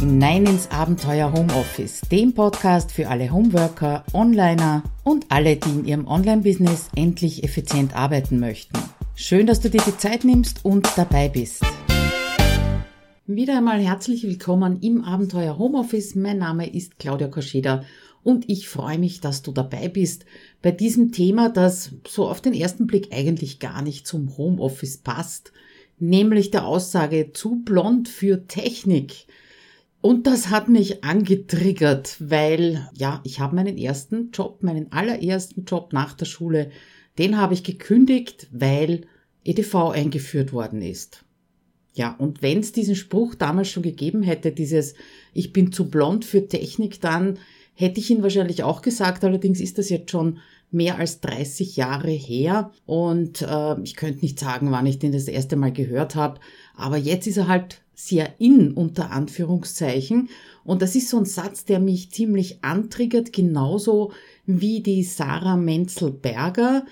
hinein ins Abenteuer Homeoffice, dem Podcast für alle Homeworker, Onliner und alle, die in ihrem Online-Business endlich effizient arbeiten möchten. Schön, dass du dir die Zeit nimmst und dabei bist. Wieder einmal herzlich willkommen im Abenteuer Homeoffice. Mein Name ist Claudia Koscheda und ich freue mich, dass du dabei bist bei diesem Thema, das so auf den ersten Blick eigentlich gar nicht zum Homeoffice passt, nämlich der Aussage zu blond für Technik. Und das hat mich angetriggert, weil ja, ich habe meinen ersten Job, meinen allerersten Job nach der Schule, den habe ich gekündigt, weil EDV eingeführt worden ist. Ja, und wenn es diesen Spruch damals schon gegeben hätte, dieses Ich bin zu blond für Technik, dann hätte ich ihn wahrscheinlich auch gesagt. Allerdings ist das jetzt schon mehr als 30 Jahre her und äh, ich könnte nicht sagen, wann ich den das erste Mal gehört habe, aber jetzt ist er halt sehr in unter Anführungszeichen. Und das ist so ein Satz, der mich ziemlich antriggert, genauso wie die Sarah Menzel-Berger,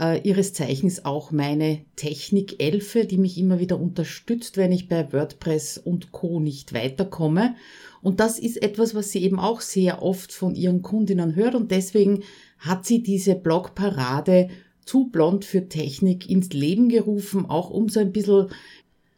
äh, ihres Zeichens auch meine Technikelfe, die mich immer wieder unterstützt, wenn ich bei WordPress und Co. nicht weiterkomme. Und das ist etwas, was sie eben auch sehr oft von ihren Kundinnen hört. Und deswegen hat sie diese Blogparade zu blond für Technik ins Leben gerufen, auch um so ein bisschen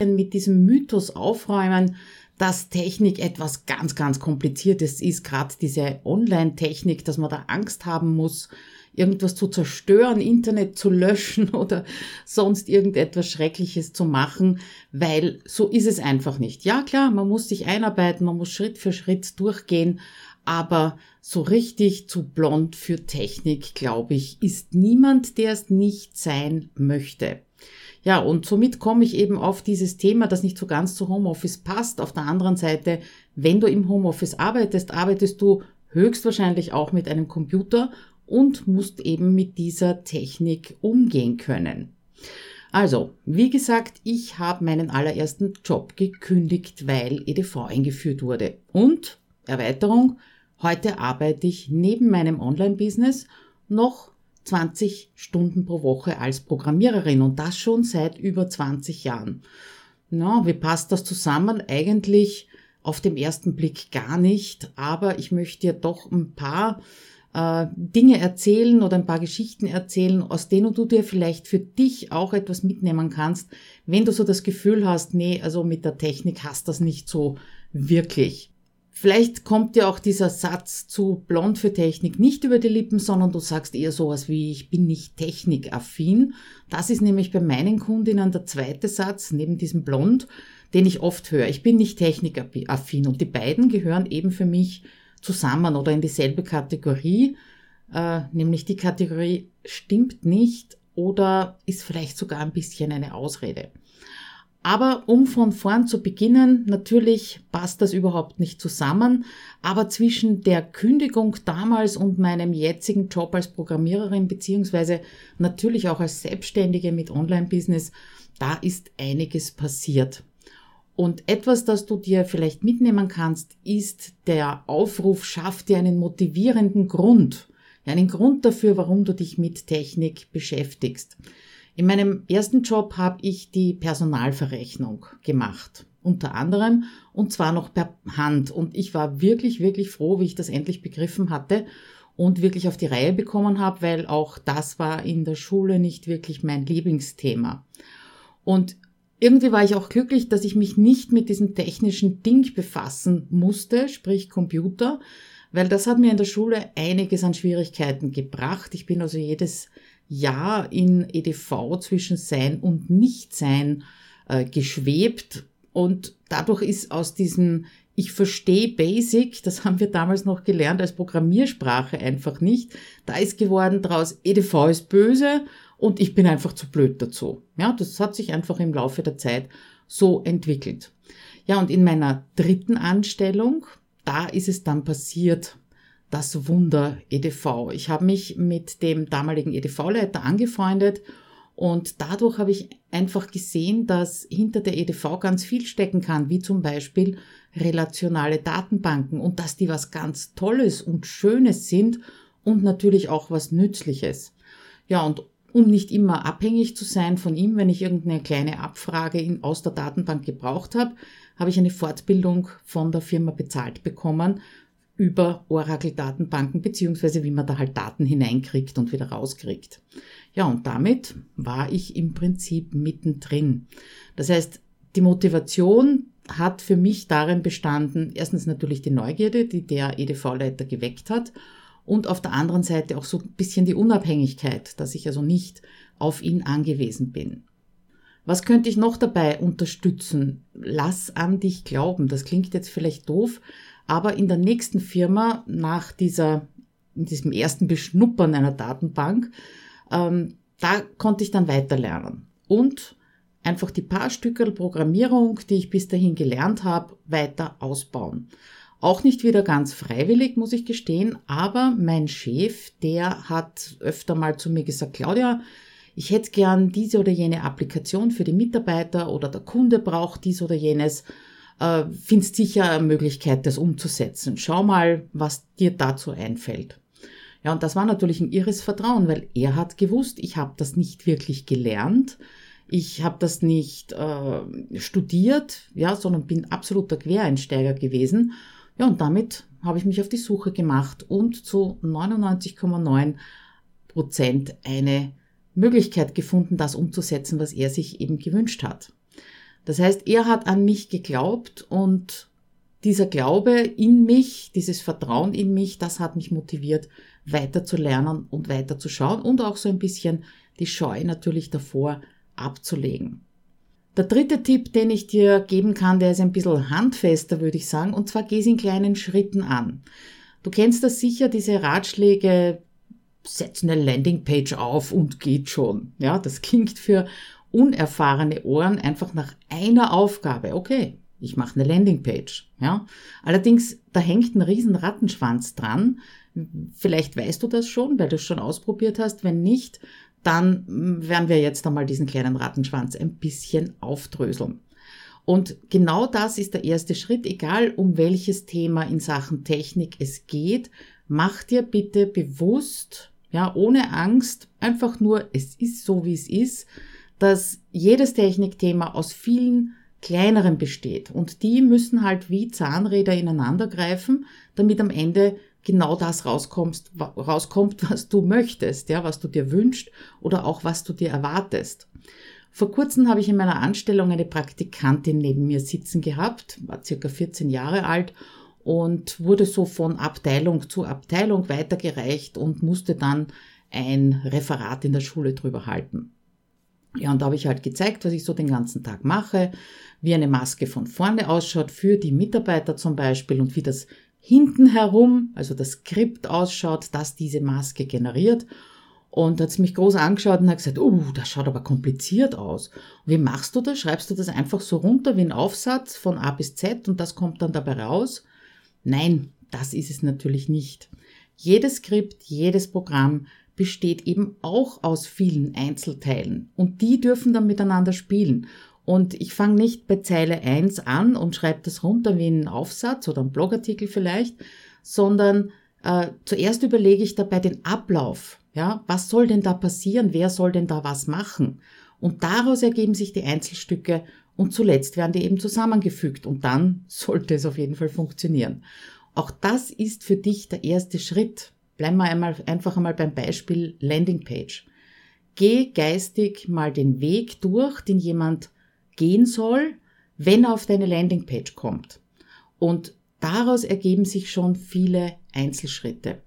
mit diesem Mythos aufräumen, dass Technik etwas ganz, ganz Kompliziertes ist, gerade diese Online-Technik, dass man da Angst haben muss, irgendwas zu zerstören, Internet zu löschen oder sonst irgendetwas Schreckliches zu machen, weil so ist es einfach nicht. Ja klar, man muss sich einarbeiten, man muss Schritt für Schritt durchgehen, aber so richtig zu blond für Technik, glaube ich, ist niemand, der es nicht sein möchte. Ja, und somit komme ich eben auf dieses Thema, das nicht so ganz zu Homeoffice passt. Auf der anderen Seite, wenn du im Homeoffice arbeitest, arbeitest du höchstwahrscheinlich auch mit einem Computer und musst eben mit dieser Technik umgehen können. Also, wie gesagt, ich habe meinen allerersten Job gekündigt, weil EDV eingeführt wurde. Und Erweiterung, heute arbeite ich neben meinem Online-Business noch 20 Stunden pro Woche als Programmiererin und das schon seit über 20 Jahren. Na, wie passt das zusammen? Eigentlich auf dem ersten Blick gar nicht, aber ich möchte dir doch ein paar äh, Dinge erzählen oder ein paar Geschichten erzählen, aus denen du dir vielleicht für dich auch etwas mitnehmen kannst, wenn du so das Gefühl hast, nee, also mit der Technik hast das nicht so wirklich. Vielleicht kommt dir auch dieser Satz zu blond für Technik nicht über die Lippen, sondern du sagst eher sowas wie, ich bin nicht technikaffin. Das ist nämlich bei meinen Kundinnen der zweite Satz neben diesem blond, den ich oft höre. Ich bin nicht technikaffin und die beiden gehören eben für mich zusammen oder in dieselbe Kategorie, äh, nämlich die Kategorie stimmt nicht oder ist vielleicht sogar ein bisschen eine Ausrede. Aber um von vorn zu beginnen, natürlich passt das überhaupt nicht zusammen, aber zwischen der Kündigung damals und meinem jetzigen Job als Programmiererin beziehungsweise natürlich auch als Selbstständige mit Online-Business, da ist einiges passiert. Und etwas, das du dir vielleicht mitnehmen kannst, ist der Aufruf, schaff dir einen motivierenden Grund, einen Grund dafür, warum du dich mit Technik beschäftigst. In meinem ersten Job habe ich die Personalverrechnung gemacht, unter anderem, und zwar noch per Hand. Und ich war wirklich, wirklich froh, wie ich das endlich begriffen hatte und wirklich auf die Reihe bekommen habe, weil auch das war in der Schule nicht wirklich mein Lieblingsthema. Und irgendwie war ich auch glücklich, dass ich mich nicht mit diesem technischen Ding befassen musste, sprich Computer, weil das hat mir in der Schule einiges an Schwierigkeiten gebracht. Ich bin also jedes Jahr in EDV zwischen Sein und Nichtsein äh, geschwebt und dadurch ist aus diesem ich verstehe Basic, das haben wir damals noch gelernt als Programmiersprache einfach nicht. Da ist geworden draus, EDV ist böse und ich bin einfach zu blöd dazu. Ja, das hat sich einfach im Laufe der Zeit so entwickelt. Ja, und in meiner dritten Anstellung, da ist es dann passiert, das Wunder EDV. Ich habe mich mit dem damaligen EDV-Leiter angefreundet und dadurch habe ich einfach gesehen, dass hinter der EDV ganz viel stecken kann, wie zum Beispiel relationale Datenbanken und dass die was ganz Tolles und Schönes sind und natürlich auch was Nützliches. Ja, und um nicht immer abhängig zu sein von ihm, wenn ich irgendeine kleine Abfrage in, aus der Datenbank gebraucht habe, habe ich eine Fortbildung von der Firma bezahlt bekommen über Oracle-Datenbanken, beziehungsweise wie man da halt Daten hineinkriegt und wieder rauskriegt. Ja, und damit war ich im Prinzip mittendrin. Das heißt, die Motivation hat für mich darin bestanden, erstens natürlich die Neugierde, die der EDV-Leiter geweckt hat, und auf der anderen Seite auch so ein bisschen die Unabhängigkeit, dass ich also nicht auf ihn angewiesen bin. Was könnte ich noch dabei unterstützen? Lass an dich glauben. Das klingt jetzt vielleicht doof, aber in der nächsten Firma, nach dieser, in diesem ersten Beschnuppern einer Datenbank, ähm, da konnte ich dann weiterlernen. Und einfach die paar Stücke Programmierung, die ich bis dahin gelernt habe, weiter ausbauen. Auch nicht wieder ganz freiwillig, muss ich gestehen, aber mein Chef, der hat öfter mal zu mir gesagt, Claudia, ich hätte gern diese oder jene Applikation für die Mitarbeiter oder der Kunde braucht dies oder jenes. Äh, findest sicher eine Möglichkeit, das umzusetzen. Schau mal, was dir dazu einfällt. Ja, und das war natürlich ein irres Vertrauen, weil er hat gewusst, ich habe das nicht wirklich gelernt. Ich habe das nicht äh, studiert, ja, sondern bin absoluter Quereinsteiger gewesen ja, und damit habe ich mich auf die Suche gemacht und zu 99,9 Prozent eine Möglichkeit gefunden, das umzusetzen, was er sich eben gewünscht hat. Das heißt, er hat an mich geglaubt und dieser Glaube in mich, dieses Vertrauen in mich, das hat mich motiviert, weiter zu lernen und weiter zu schauen und auch so ein bisschen die Scheu natürlich davor abzulegen. Der dritte Tipp, den ich dir geben kann, der ist ein bisschen handfester, würde ich sagen, und zwar geh es in kleinen Schritten an. Du kennst das sicher, diese Ratschläge, setz eine Landingpage auf und geht schon. Ja, das klingt für unerfahrene Ohren einfach nach einer Aufgabe. Okay, ich mache eine Landingpage. Ja, allerdings, da hängt ein riesen Rattenschwanz dran. Vielleicht weißt du das schon, weil du es schon ausprobiert hast. Wenn nicht, dann werden wir jetzt einmal diesen kleinen Rattenschwanz ein bisschen aufdröseln. Und genau das ist der erste Schritt, egal um welches Thema in Sachen Technik es geht, mach dir bitte bewusst, ja, ohne Angst, einfach nur, es ist so, wie es ist, dass jedes Technikthema aus vielen kleineren besteht. Und die müssen halt wie Zahnräder ineinander greifen, damit am Ende genau das rauskommst, rauskommt, was du möchtest, ja, was du dir wünschst oder auch was du dir erwartest. Vor kurzem habe ich in meiner Anstellung eine Praktikantin neben mir sitzen gehabt, war circa 14 Jahre alt und wurde so von Abteilung zu Abteilung weitergereicht und musste dann ein Referat in der Schule drüber halten. Ja, und da habe ich halt gezeigt, was ich so den ganzen Tag mache, wie eine Maske von vorne ausschaut für die Mitarbeiter zum Beispiel und wie das hinten herum, also das Skript ausschaut, das diese Maske generiert. Und hat mich groß angeschaut und hat gesagt, oh, das schaut aber kompliziert aus. Wie machst du das? Schreibst du das einfach so runter wie ein Aufsatz von A bis Z und das kommt dann dabei raus? Nein, das ist es natürlich nicht. Jedes Skript, jedes Programm besteht eben auch aus vielen Einzelteilen und die dürfen dann miteinander spielen. Und ich fange nicht bei Zeile 1 an und schreibe das runter wie einen Aufsatz oder einen Blogartikel vielleicht, sondern äh, zuerst überlege ich dabei den Ablauf. Ja, was soll denn da passieren? Wer soll denn da was machen? Und daraus ergeben sich die Einzelstücke und zuletzt werden die eben zusammengefügt und dann sollte es auf jeden Fall funktionieren. Auch das ist für dich der erste Schritt. Bleiben wir einmal, einfach einmal beim Beispiel Landingpage. Geh geistig mal den Weg durch, den jemand gehen soll, wenn er auf deine Landingpage kommt. Und daraus ergeben sich schon viele Einzelschritte.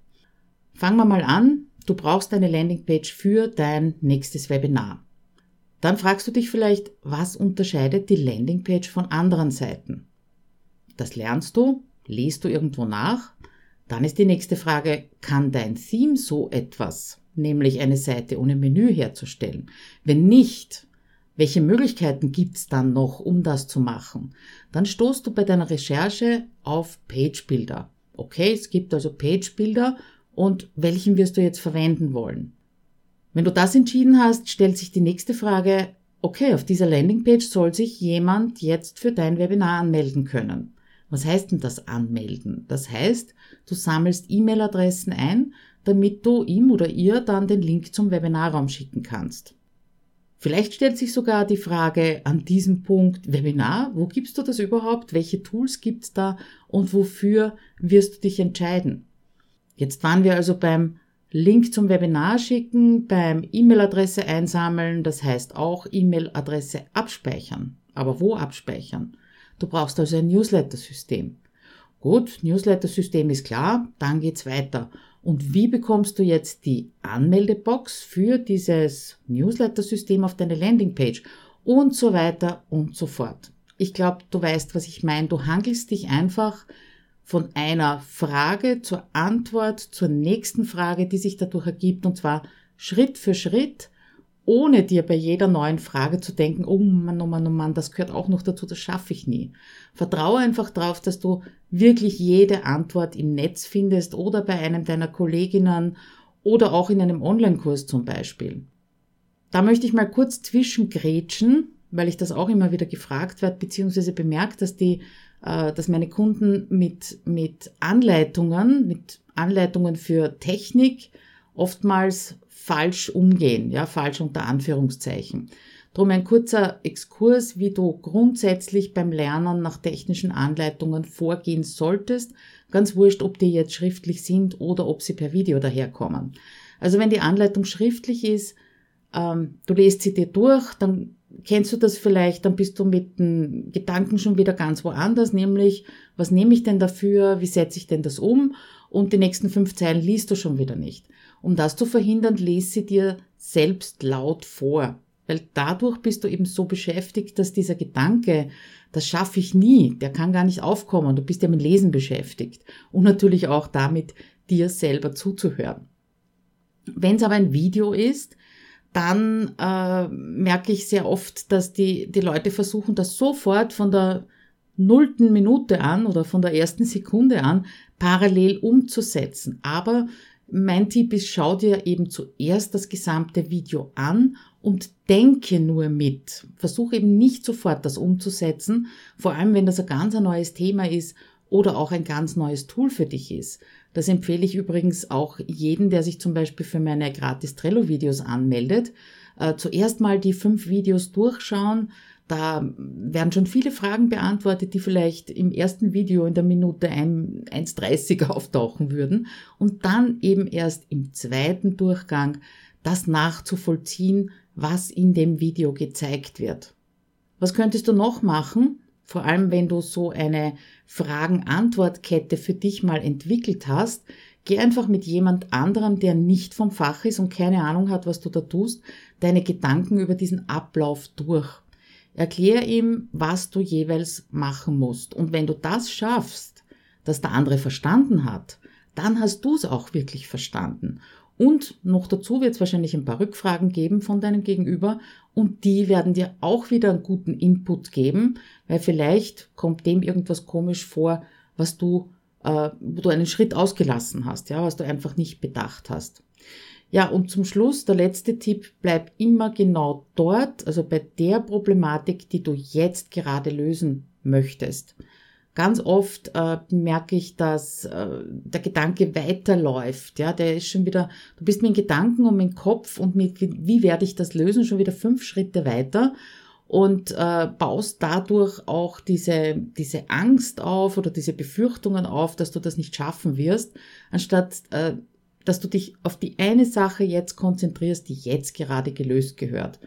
Fangen wir mal an. Du brauchst eine Landingpage für dein nächstes Webinar. Dann fragst du dich vielleicht, was unterscheidet die Landingpage von anderen Seiten? Das lernst du, liest du irgendwo nach. Dann ist die nächste Frage, kann dein Theme so etwas, nämlich eine Seite ohne Menü herzustellen? Wenn nicht, welche Möglichkeiten gibt's dann noch, um das zu machen? Dann stoßt du bei deiner Recherche auf Page-Builder. Okay, es gibt also Page-Builder und welchen wirst du jetzt verwenden wollen? Wenn du das entschieden hast, stellt sich die nächste Frage, okay, auf dieser Landingpage soll sich jemand jetzt für dein Webinar anmelden können. Was heißt denn das anmelden? Das heißt, du sammelst E-Mail-Adressen ein, damit du ihm oder ihr dann den Link zum Webinarraum schicken kannst. Vielleicht stellt sich sogar die Frage an diesem Punkt Webinar, wo gibst du das überhaupt? Welche Tools gibt's da und wofür wirst du dich entscheiden? Jetzt waren wir also beim Link zum Webinar schicken, beim E-Mail-Adresse einsammeln, das heißt auch E-Mail-Adresse abspeichern. Aber wo abspeichern? Du brauchst also ein Newsletter-System. Gut, Newsletter-System ist klar, dann geht's weiter. Und wie bekommst du jetzt die Anmeldebox für dieses Newsletter-System auf deine Landingpage? Und so weiter und so fort. Ich glaube, du weißt, was ich meine. Du hangelst dich einfach von einer Frage zur Antwort zur nächsten Frage, die sich dadurch ergibt, und zwar Schritt für Schritt ohne dir bei jeder neuen Frage zu denken, oh Mann, oh Mann, oh Mann, das gehört auch noch dazu, das schaffe ich nie. Vertraue einfach darauf, dass du wirklich jede Antwort im Netz findest oder bei einem deiner Kolleginnen oder auch in einem Online-Kurs zum Beispiel. Da möchte ich mal kurz zwischengrätschen, weil ich das auch immer wieder gefragt werde, beziehungsweise bemerkt, dass die, äh, dass meine Kunden mit, mit Anleitungen, mit Anleitungen für Technik oftmals falsch umgehen, ja, falsch unter Anführungszeichen. Drum ein kurzer Exkurs, wie du grundsätzlich beim Lernen nach technischen Anleitungen vorgehen solltest. Ganz wurscht, ob die jetzt schriftlich sind oder ob sie per Video daherkommen. Also wenn die Anleitung schriftlich ist, ähm, du lest sie dir durch, dann kennst du das vielleicht, dann bist du mit den Gedanken schon wieder ganz woanders, nämlich, was nehme ich denn dafür, wie setze ich denn das um? Und die nächsten fünf Zeilen liest du schon wieder nicht. Um das zu verhindern, lese sie dir selbst laut vor. Weil dadurch bist du eben so beschäftigt, dass dieser Gedanke, das schaffe ich nie, der kann gar nicht aufkommen. Du bist ja mit Lesen beschäftigt. Und natürlich auch damit, dir selber zuzuhören. Wenn es aber ein Video ist, dann äh, merke ich sehr oft, dass die, die Leute versuchen, das sofort von der nullten Minute an oder von der ersten Sekunde an parallel umzusetzen. Aber mein Tipp ist, schau dir eben zuerst das gesamte Video an und denke nur mit. Versuche eben nicht sofort das umzusetzen, vor allem wenn das ein ganz neues Thema ist oder auch ein ganz neues Tool für dich ist. Das empfehle ich übrigens auch jeden, der sich zum Beispiel für meine gratis Trello-Videos anmeldet. Äh, zuerst mal die fünf Videos durchschauen, da werden schon viele Fragen beantwortet, die vielleicht im ersten Video in der Minute 1,30 auftauchen würden und dann eben erst im zweiten Durchgang das nachzuvollziehen, was in dem Video gezeigt wird. Was könntest du noch machen? Vor allem, wenn du so eine Fragen-Antwort-Kette für dich mal entwickelt hast, geh einfach mit jemand anderem, der nicht vom Fach ist und keine Ahnung hat, was du da tust, deine Gedanken über diesen Ablauf durch. Erklär ihm, was du jeweils machen musst. Und wenn du das schaffst, dass der andere verstanden hat, dann hast du es auch wirklich verstanden. Und noch dazu wird es wahrscheinlich ein paar Rückfragen geben von deinem Gegenüber und die werden dir auch wieder einen guten Input geben, weil vielleicht kommt dem irgendwas komisch vor, was du, äh, wo du einen Schritt ausgelassen hast, ja, was du einfach nicht bedacht hast. Ja, und zum Schluss der letzte Tipp, bleib immer genau dort, also bei der Problematik, die du jetzt gerade lösen möchtest. Ganz oft äh, merke ich, dass äh, der Gedanke weiterläuft. Ja, der ist schon wieder, du bist mit Gedanken und mit Kopf und mit, wie, wie werde ich das lösen, schon wieder fünf Schritte weiter und äh, baust dadurch auch diese, diese Angst auf oder diese Befürchtungen auf, dass du das nicht schaffen wirst, anstatt äh, dass du dich auf die eine Sache jetzt konzentrierst, die jetzt gerade gelöst gehört.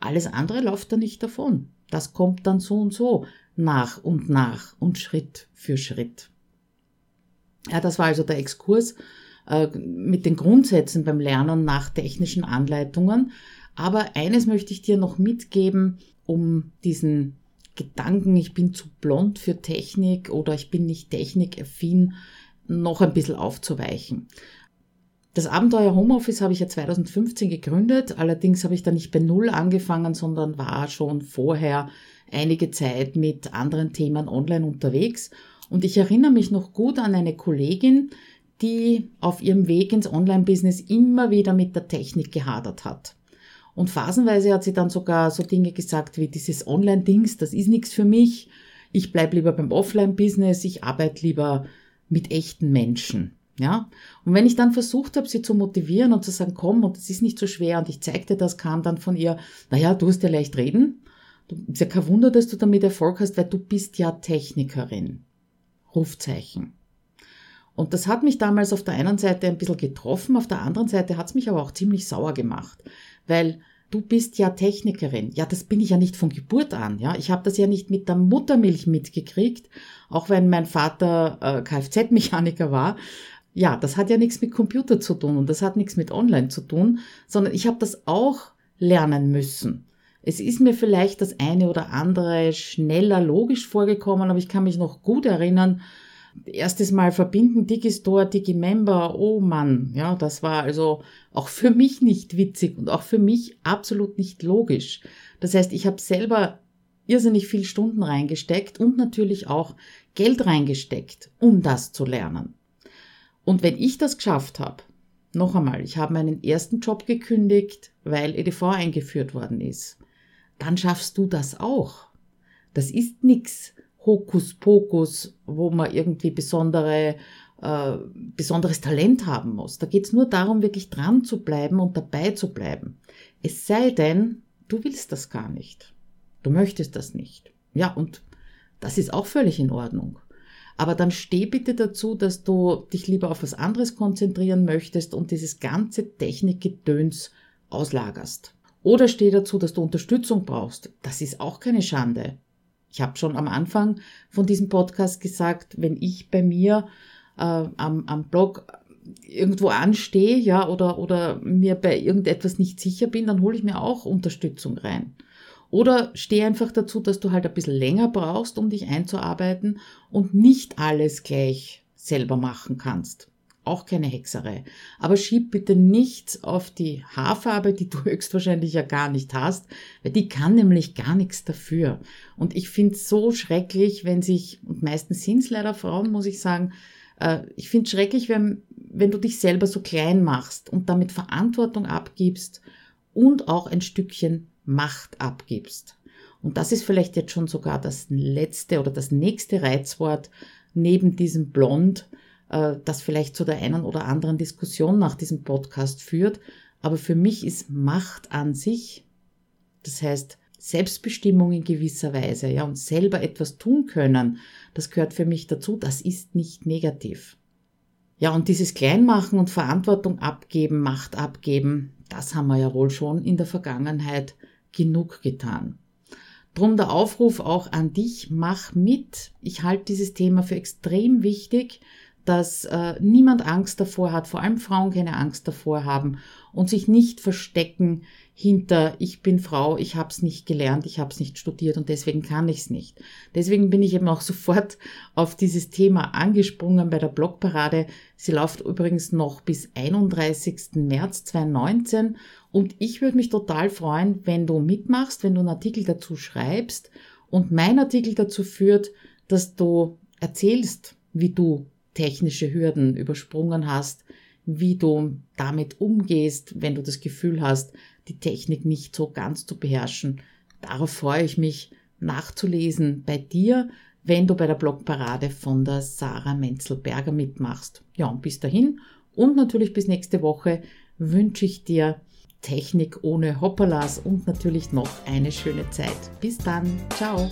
Alles andere läuft da nicht davon. Das kommt dann so und so nach und nach und Schritt für Schritt. Ja, das war also der Exkurs äh, mit den Grundsätzen beim Lernen nach technischen Anleitungen. Aber eines möchte ich dir noch mitgeben, um diesen Gedanken, ich bin zu blond für Technik oder ich bin nicht technikaffin, noch ein bisschen aufzuweichen. Das Abenteuer Homeoffice habe ich ja 2015 gegründet. Allerdings habe ich da nicht bei Null angefangen, sondern war schon vorher einige Zeit mit anderen Themen online unterwegs. Und ich erinnere mich noch gut an eine Kollegin, die auf ihrem Weg ins Online-Business immer wieder mit der Technik gehadert hat. Und phasenweise hat sie dann sogar so Dinge gesagt wie dieses Online-Dings, das ist nichts für mich. ich bleibe lieber beim Offline-Business, ich arbeite lieber mit echten Menschen. Ja, und wenn ich dann versucht habe, sie zu motivieren und zu sagen, komm, und es ist nicht so schwer, und ich zeigte das, kam dann von ihr, naja, du hast ja leicht reden. ist ja kein Wunder, dass du damit Erfolg hast, weil du bist ja Technikerin. Rufzeichen. Und das hat mich damals auf der einen Seite ein bisschen getroffen, auf der anderen Seite hat es mich aber auch ziemlich sauer gemacht, weil du bist ja Technikerin. Ja, das bin ich ja nicht von Geburt an. Ja, ich habe das ja nicht mit der Muttermilch mitgekriegt, auch wenn mein Vater äh, Kfz-Mechaniker war. Ja, das hat ja nichts mit Computer zu tun und das hat nichts mit Online zu tun, sondern ich habe das auch lernen müssen. Es ist mir vielleicht das eine oder andere schneller logisch vorgekommen, aber ich kann mich noch gut erinnern, erstes Mal verbinden, Digistore, Digimember, oh Mann, ja, das war also auch für mich nicht witzig und auch für mich absolut nicht logisch. Das heißt, ich habe selber irrsinnig viel Stunden reingesteckt und natürlich auch Geld reingesteckt, um das zu lernen. Und wenn ich das geschafft habe, noch einmal, ich habe meinen ersten Job gekündigt, weil EDV eingeführt worden ist, dann schaffst du das auch. Das ist nix Hokuspokus, wo man irgendwie besondere, äh, besonderes Talent haben muss. Da geht es nur darum, wirklich dran zu bleiben und dabei zu bleiben. Es sei denn, du willst das gar nicht. Du möchtest das nicht. Ja, und das ist auch völlig in Ordnung. Aber dann steh bitte dazu, dass du dich lieber auf was anderes konzentrieren möchtest und dieses ganze Technikgedöns auslagerst. Oder steh dazu, dass du Unterstützung brauchst. Das ist auch keine Schande. Ich habe schon am Anfang von diesem Podcast gesagt, wenn ich bei mir äh, am, am Blog irgendwo anstehe, ja, oder, oder mir bei irgendetwas nicht sicher bin, dann hole ich mir auch Unterstützung rein. Oder stehe einfach dazu, dass du halt ein bisschen länger brauchst, um dich einzuarbeiten und nicht alles gleich selber machen kannst auch keine Hexerei. Aber schieb bitte nichts auf die Haarfarbe, die du höchstwahrscheinlich ja gar nicht hast, weil die kann nämlich gar nichts dafür. Und ich finde es so schrecklich, wenn sich, und meistens sind es leider Frauen, muss ich sagen, äh, ich finde es schrecklich, wenn, wenn du dich selber so klein machst und damit Verantwortung abgibst und auch ein Stückchen Macht abgibst. Und das ist vielleicht jetzt schon sogar das letzte oder das nächste Reizwort neben diesem Blond, äh, das vielleicht zu der einen oder anderen Diskussion nach diesem Podcast führt. Aber für mich ist Macht an sich, das heißt Selbstbestimmung in gewisser Weise, ja, und selber etwas tun können, das gehört für mich dazu, das ist nicht negativ. Ja, und dieses Kleinmachen und Verantwortung abgeben, Macht abgeben, das haben wir ja wohl schon in der Vergangenheit genug getan. Drum der Aufruf auch an dich, mach mit. Ich halte dieses Thema für extrem wichtig dass äh, niemand Angst davor hat, vor allem Frauen keine Angst davor haben und sich nicht verstecken hinter ich bin Frau, ich habe es nicht gelernt, ich habe es nicht studiert und deswegen kann ich es nicht. Deswegen bin ich eben auch sofort auf dieses Thema angesprungen bei der Blogparade. Sie läuft übrigens noch bis 31. März 2019 und ich würde mich total freuen, wenn du mitmachst, wenn du einen Artikel dazu schreibst und mein Artikel dazu führt, dass du erzählst, wie du technische Hürden übersprungen hast, wie du damit umgehst, wenn du das Gefühl hast, die Technik nicht so ganz zu beherrschen. Darauf freue ich mich nachzulesen bei dir, wenn du bei der Blogparade von der Sarah Menzelberger mitmachst. Ja, und bis dahin und natürlich bis nächste Woche wünsche ich dir Technik ohne Hopperlas und natürlich noch eine schöne Zeit. Bis dann. Ciao.